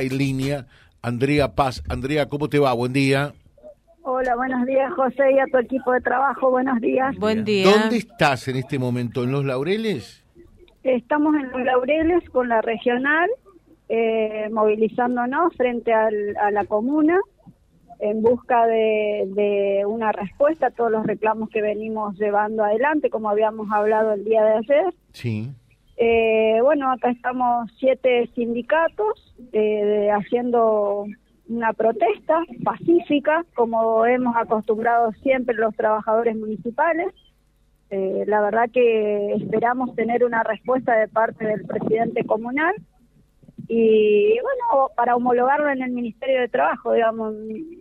está en línea Andrea Paz. Andrea, ¿cómo te va? Buen día. Hola, buenos días, José, y a tu equipo de trabajo. Buenos días. Buen día. ¿Dónde estás en este momento? ¿En Los Laureles? Estamos en Los Laureles con la regional, eh, movilizándonos frente al- a la comuna en busca de, de una respuesta a todos los reclamos que venimos llevando adelante, como habíamos hablado el día de ayer. Sí. Eh, bueno, acá estamos siete sindicatos eh, haciendo una protesta pacífica, como hemos acostumbrado siempre los trabajadores municipales. Eh, la verdad que esperamos tener una respuesta de parte del presidente comunal y bueno, para homologarlo en el Ministerio de Trabajo, digamos,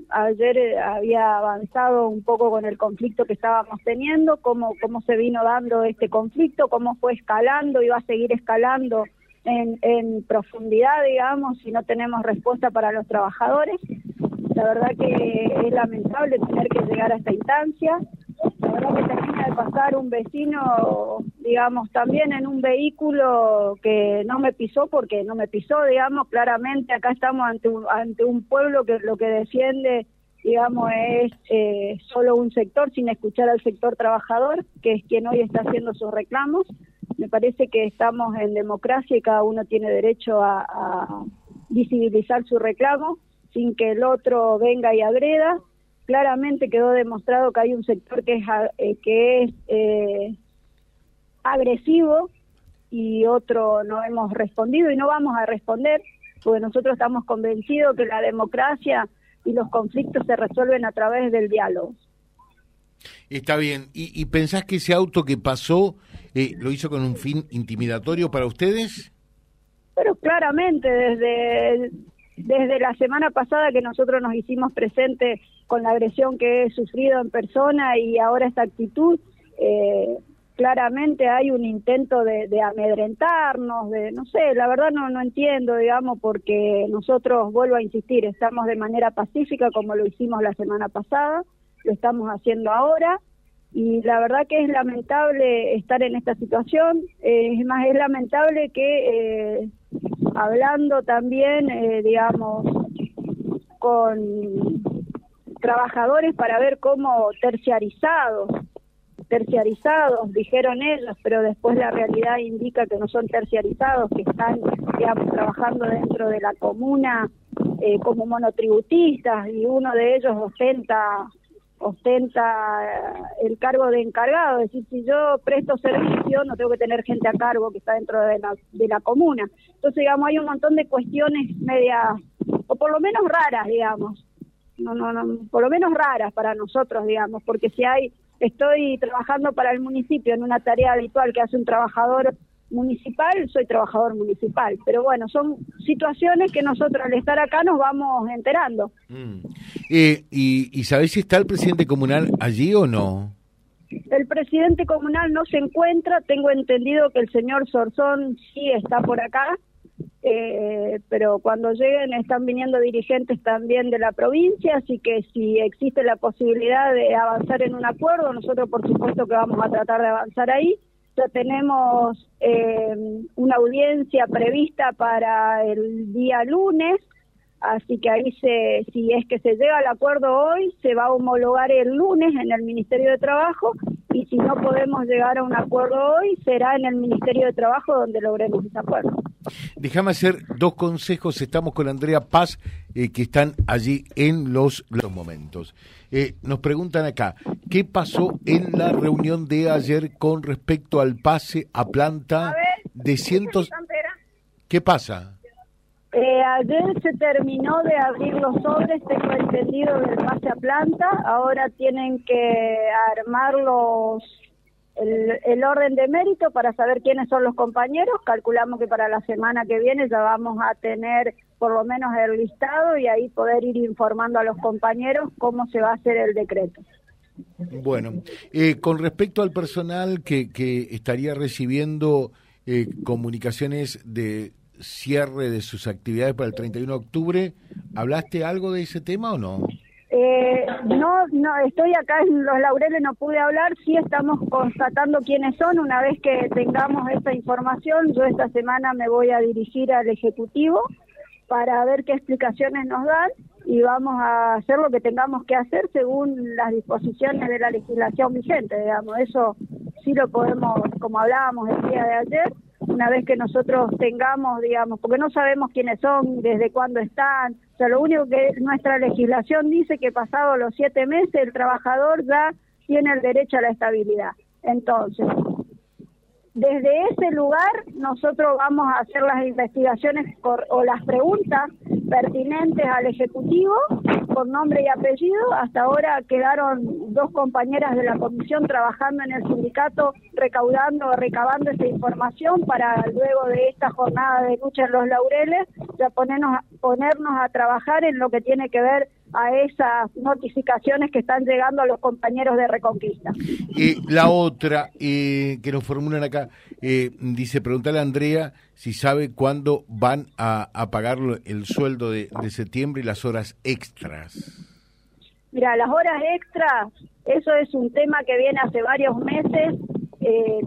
ayer eh, había avanzado un poco con el conflicto que estábamos teniendo, cómo, cómo se vino dando este conflicto, cómo fue escalando y va a seguir escalando en, en profundidad, digamos, si no tenemos respuesta para los trabajadores. La verdad que es lamentable tener que llegar a esta instancia. Que termina de pasar un vecino, digamos, también en un vehículo que no me pisó porque no me pisó, digamos, claramente acá estamos ante un, ante un pueblo que lo que defiende, digamos, es eh, solo un sector sin escuchar al sector trabajador, que es quien hoy está haciendo sus reclamos. Me parece que estamos en democracia y cada uno tiene derecho a, a visibilizar su reclamo sin que el otro venga y agreda claramente quedó demostrado que hay un sector que es, eh, que es eh, agresivo y otro no hemos respondido y no vamos a responder porque nosotros estamos convencidos que la democracia y los conflictos se resuelven a través del diálogo. Está bien. ¿Y, y pensás que ese auto que pasó eh, lo hizo con un fin intimidatorio para ustedes? Pero claramente desde, desde la semana pasada que nosotros nos hicimos presentes con la agresión que he sufrido en persona y ahora esta actitud, eh, claramente hay un intento de, de amedrentarnos, de no sé, la verdad no, no entiendo, digamos, porque nosotros, vuelvo a insistir, estamos de manera pacífica como lo hicimos la semana pasada, lo estamos haciendo ahora y la verdad que es lamentable estar en esta situación, eh, es más, es lamentable que eh, hablando también, eh, digamos, con trabajadores para ver cómo terciarizados, terciarizados, dijeron ellos, pero después la realidad indica que no son terciarizados, que están, digamos, trabajando dentro de la comuna eh, como monotributistas y uno de ellos ostenta ostenta eh, el cargo de encargado, es decir, si yo presto servicio no tengo que tener gente a cargo que está dentro de la, de la comuna. Entonces, digamos, hay un montón de cuestiones medias, o por lo menos raras, digamos, no, no, no, por lo menos raras para nosotros, digamos, porque si hay, estoy trabajando para el municipio en una tarea habitual que hace un trabajador municipal, soy trabajador municipal, pero bueno, son situaciones que nosotros al estar acá nos vamos enterando. Mm. Eh, y, ¿Y sabés si está el presidente comunal allí o no? El presidente comunal no se encuentra, tengo entendido que el señor Sorzón sí está por acá, eh, pero cuando lleguen están viniendo dirigentes también de la provincia, así que si existe la posibilidad de avanzar en un acuerdo, nosotros por supuesto que vamos a tratar de avanzar ahí. Ya tenemos eh, una audiencia prevista para el día lunes, así que ahí se, si es que se llega al acuerdo hoy, se va a homologar el lunes en el Ministerio de Trabajo y si no podemos llegar a un acuerdo hoy, será en el Ministerio de Trabajo donde logremos ese acuerdo. Déjame hacer dos consejos. Estamos con Andrea Paz, eh, que están allí en los, los momentos. Eh, nos preguntan acá, ¿qué pasó en la reunión de ayer con respecto al pase a planta de cientos... ¿Qué pasa? Eh, ayer se terminó de abrir los sobres, tengo entendido, del pase a planta. Ahora tienen que armar los, el, orden de mérito para saber quiénes son los compañeros. Calculamos que para la semana que viene ya vamos a tener por lo menos el listado y ahí poder ir informando a los compañeros cómo se va a hacer el decreto. Bueno, eh, con respecto al personal que, que estaría recibiendo eh, comunicaciones de cierre de sus actividades para el 31 de octubre, ¿hablaste algo de ese tema o no? Eh, no, no, estoy acá en Los Laureles, no pude hablar, sí estamos constatando quiénes son. Una vez que tengamos esta información, yo esta semana me voy a dirigir al Ejecutivo para ver qué explicaciones nos dan y vamos a hacer lo que tengamos que hacer según las disposiciones de la legislación vigente, digamos. Eso sí lo podemos, como hablábamos el día de ayer, una vez que nosotros tengamos, digamos, porque no sabemos quiénes son, desde cuándo están, o sea, lo único que nuestra legislación dice que pasado los siete meses el trabajador ya tiene el derecho a la estabilidad. Entonces, desde ese lugar nosotros vamos a hacer las investigaciones o las preguntas pertinentes al Ejecutivo por nombre y apellido. Hasta ahora quedaron dos compañeras de la comisión trabajando en el sindicato recaudando, recabando esa información para luego de esta jornada de lucha en los laureles ya ponernos, ponernos a trabajar en lo que tiene que ver a esas notificaciones que están llegando a los compañeros de Reconquista. Y la otra eh, que nos formulan acá, eh, dice, preguntarle a Andrea si sabe cuándo van a, pagar el sueldo de, septiembre y las horas extras. Mira, las horas extras, eso es un tema que viene hace varios meses. Eh,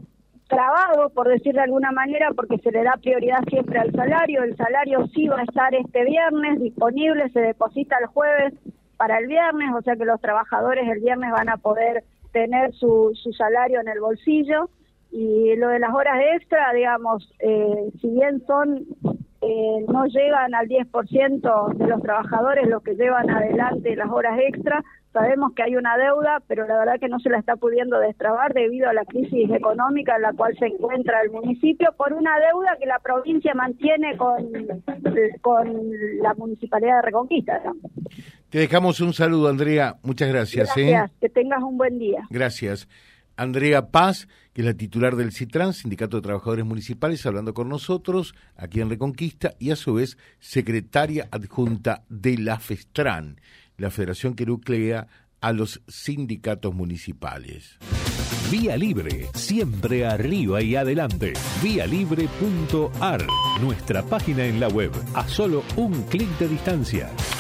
trabado, por decir de alguna manera, porque se le da prioridad siempre al salario. El salario sí va a estar este viernes disponible, se deposita el jueves para el viernes, o sea que los trabajadores el viernes van a poder tener su, su salario en el bolsillo. Y lo de las horas extra, digamos, eh, si bien son eh, no llegan al 10% de los trabajadores los que llevan adelante las horas extra, Sabemos que hay una deuda, pero la verdad que no se la está pudiendo destrabar debido a la crisis económica en la cual se encuentra el municipio por una deuda que la provincia mantiene con, con la municipalidad de Reconquista. Te dejamos un saludo, Andrea. Muchas gracias. ¿eh? Gracias. Que tengas un buen día. Gracias. Andrea Paz, que es la titular del CITRAN, Sindicato de Trabajadores Municipales, hablando con nosotros aquí en Reconquista y a su vez secretaria adjunta de la FESTRAN la federación que nuclea a los sindicatos municipales. Vía Libre, siempre arriba y adelante. Vialibre.ar, nuestra página en la web, a solo un clic de distancia.